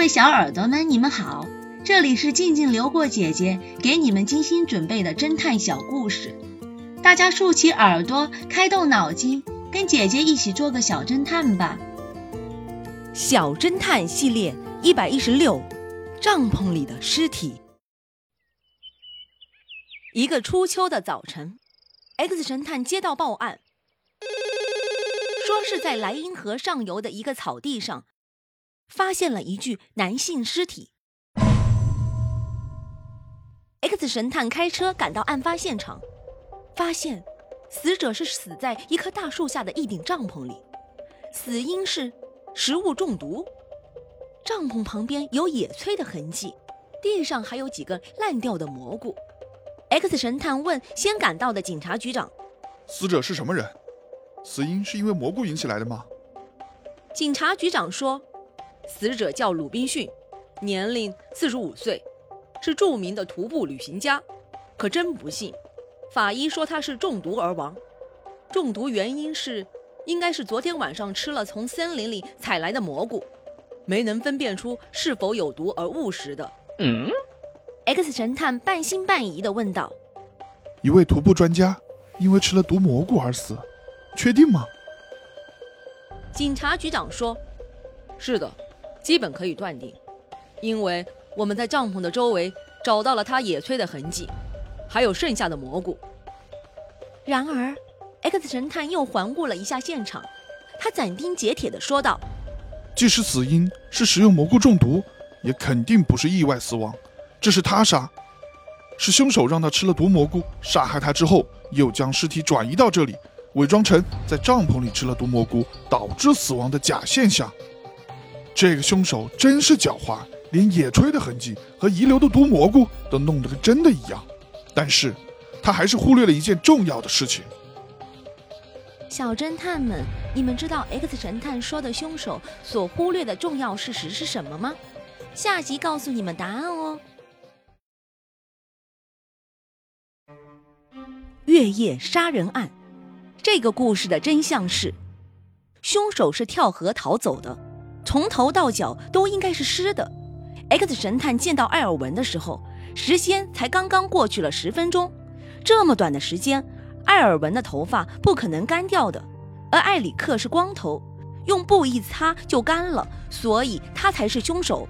各位小耳朵们，你们好，这里是静静流过姐姐给你们精心准备的侦探小故事，大家竖起耳朵，开动脑筋，跟姐姐一起做个小侦探吧。小侦探系列一百一十六，帐篷里的尸体。一个初秋的早晨，X 神探接到报案，说是在莱茵河上游的一个草地上。发现了一具男性尸体。X 神探开车赶到案发现场，发现死者是死在一棵大树下的一顶帐篷里，死因是食物中毒。帐篷旁边有野炊的痕迹，地上还有几个烂掉的蘑菇。X 神探问先赶到的警察局长：“死者是什么人？死因是因为蘑菇引起来的吗？”警察局长说。死者叫鲁滨逊，年龄四十五岁，是著名的徒步旅行家。可真不幸，法医说他是中毒而亡。中毒原因是，应该是昨天晚上吃了从森林里采来的蘑菇，没能分辨出是否有毒而误食的。嗯，X 神探半信半疑地问道：“一位徒步专家因为吃了毒蘑菇而死，确定吗？”警察局长说：“是的。”基本可以断定，因为我们在帐篷的周围找到了他野炊的痕迹，还有剩下的蘑菇。然而，X 神探又环顾了一下现场，他斩钉截铁地说道：“即使死因是食用蘑菇中毒，也肯定不是意外死亡，这是他杀，是凶手让他吃了毒蘑菇，杀害他之后又将尸体转移到这里，伪装成在帐篷里吃了毒蘑菇导致死亡的假现象。”这个凶手真是狡猾，连野炊的痕迹和遗留的毒蘑菇都弄得跟真的一样。但是，他还是忽略了一件重要的事情。小侦探们，你们知道 X 神探说的凶手所忽略的重要事实是什么吗？下集告诉你们答案哦。月夜杀人案，这个故事的真相是，凶手是跳河逃走的。从头到脚都应该是湿的。X 神探见到艾尔文的时候，时间才刚刚过去了十分钟。这么短的时间，艾尔文的头发不可能干掉的。而艾里克是光头，用布一擦就干了，所以他才是凶手。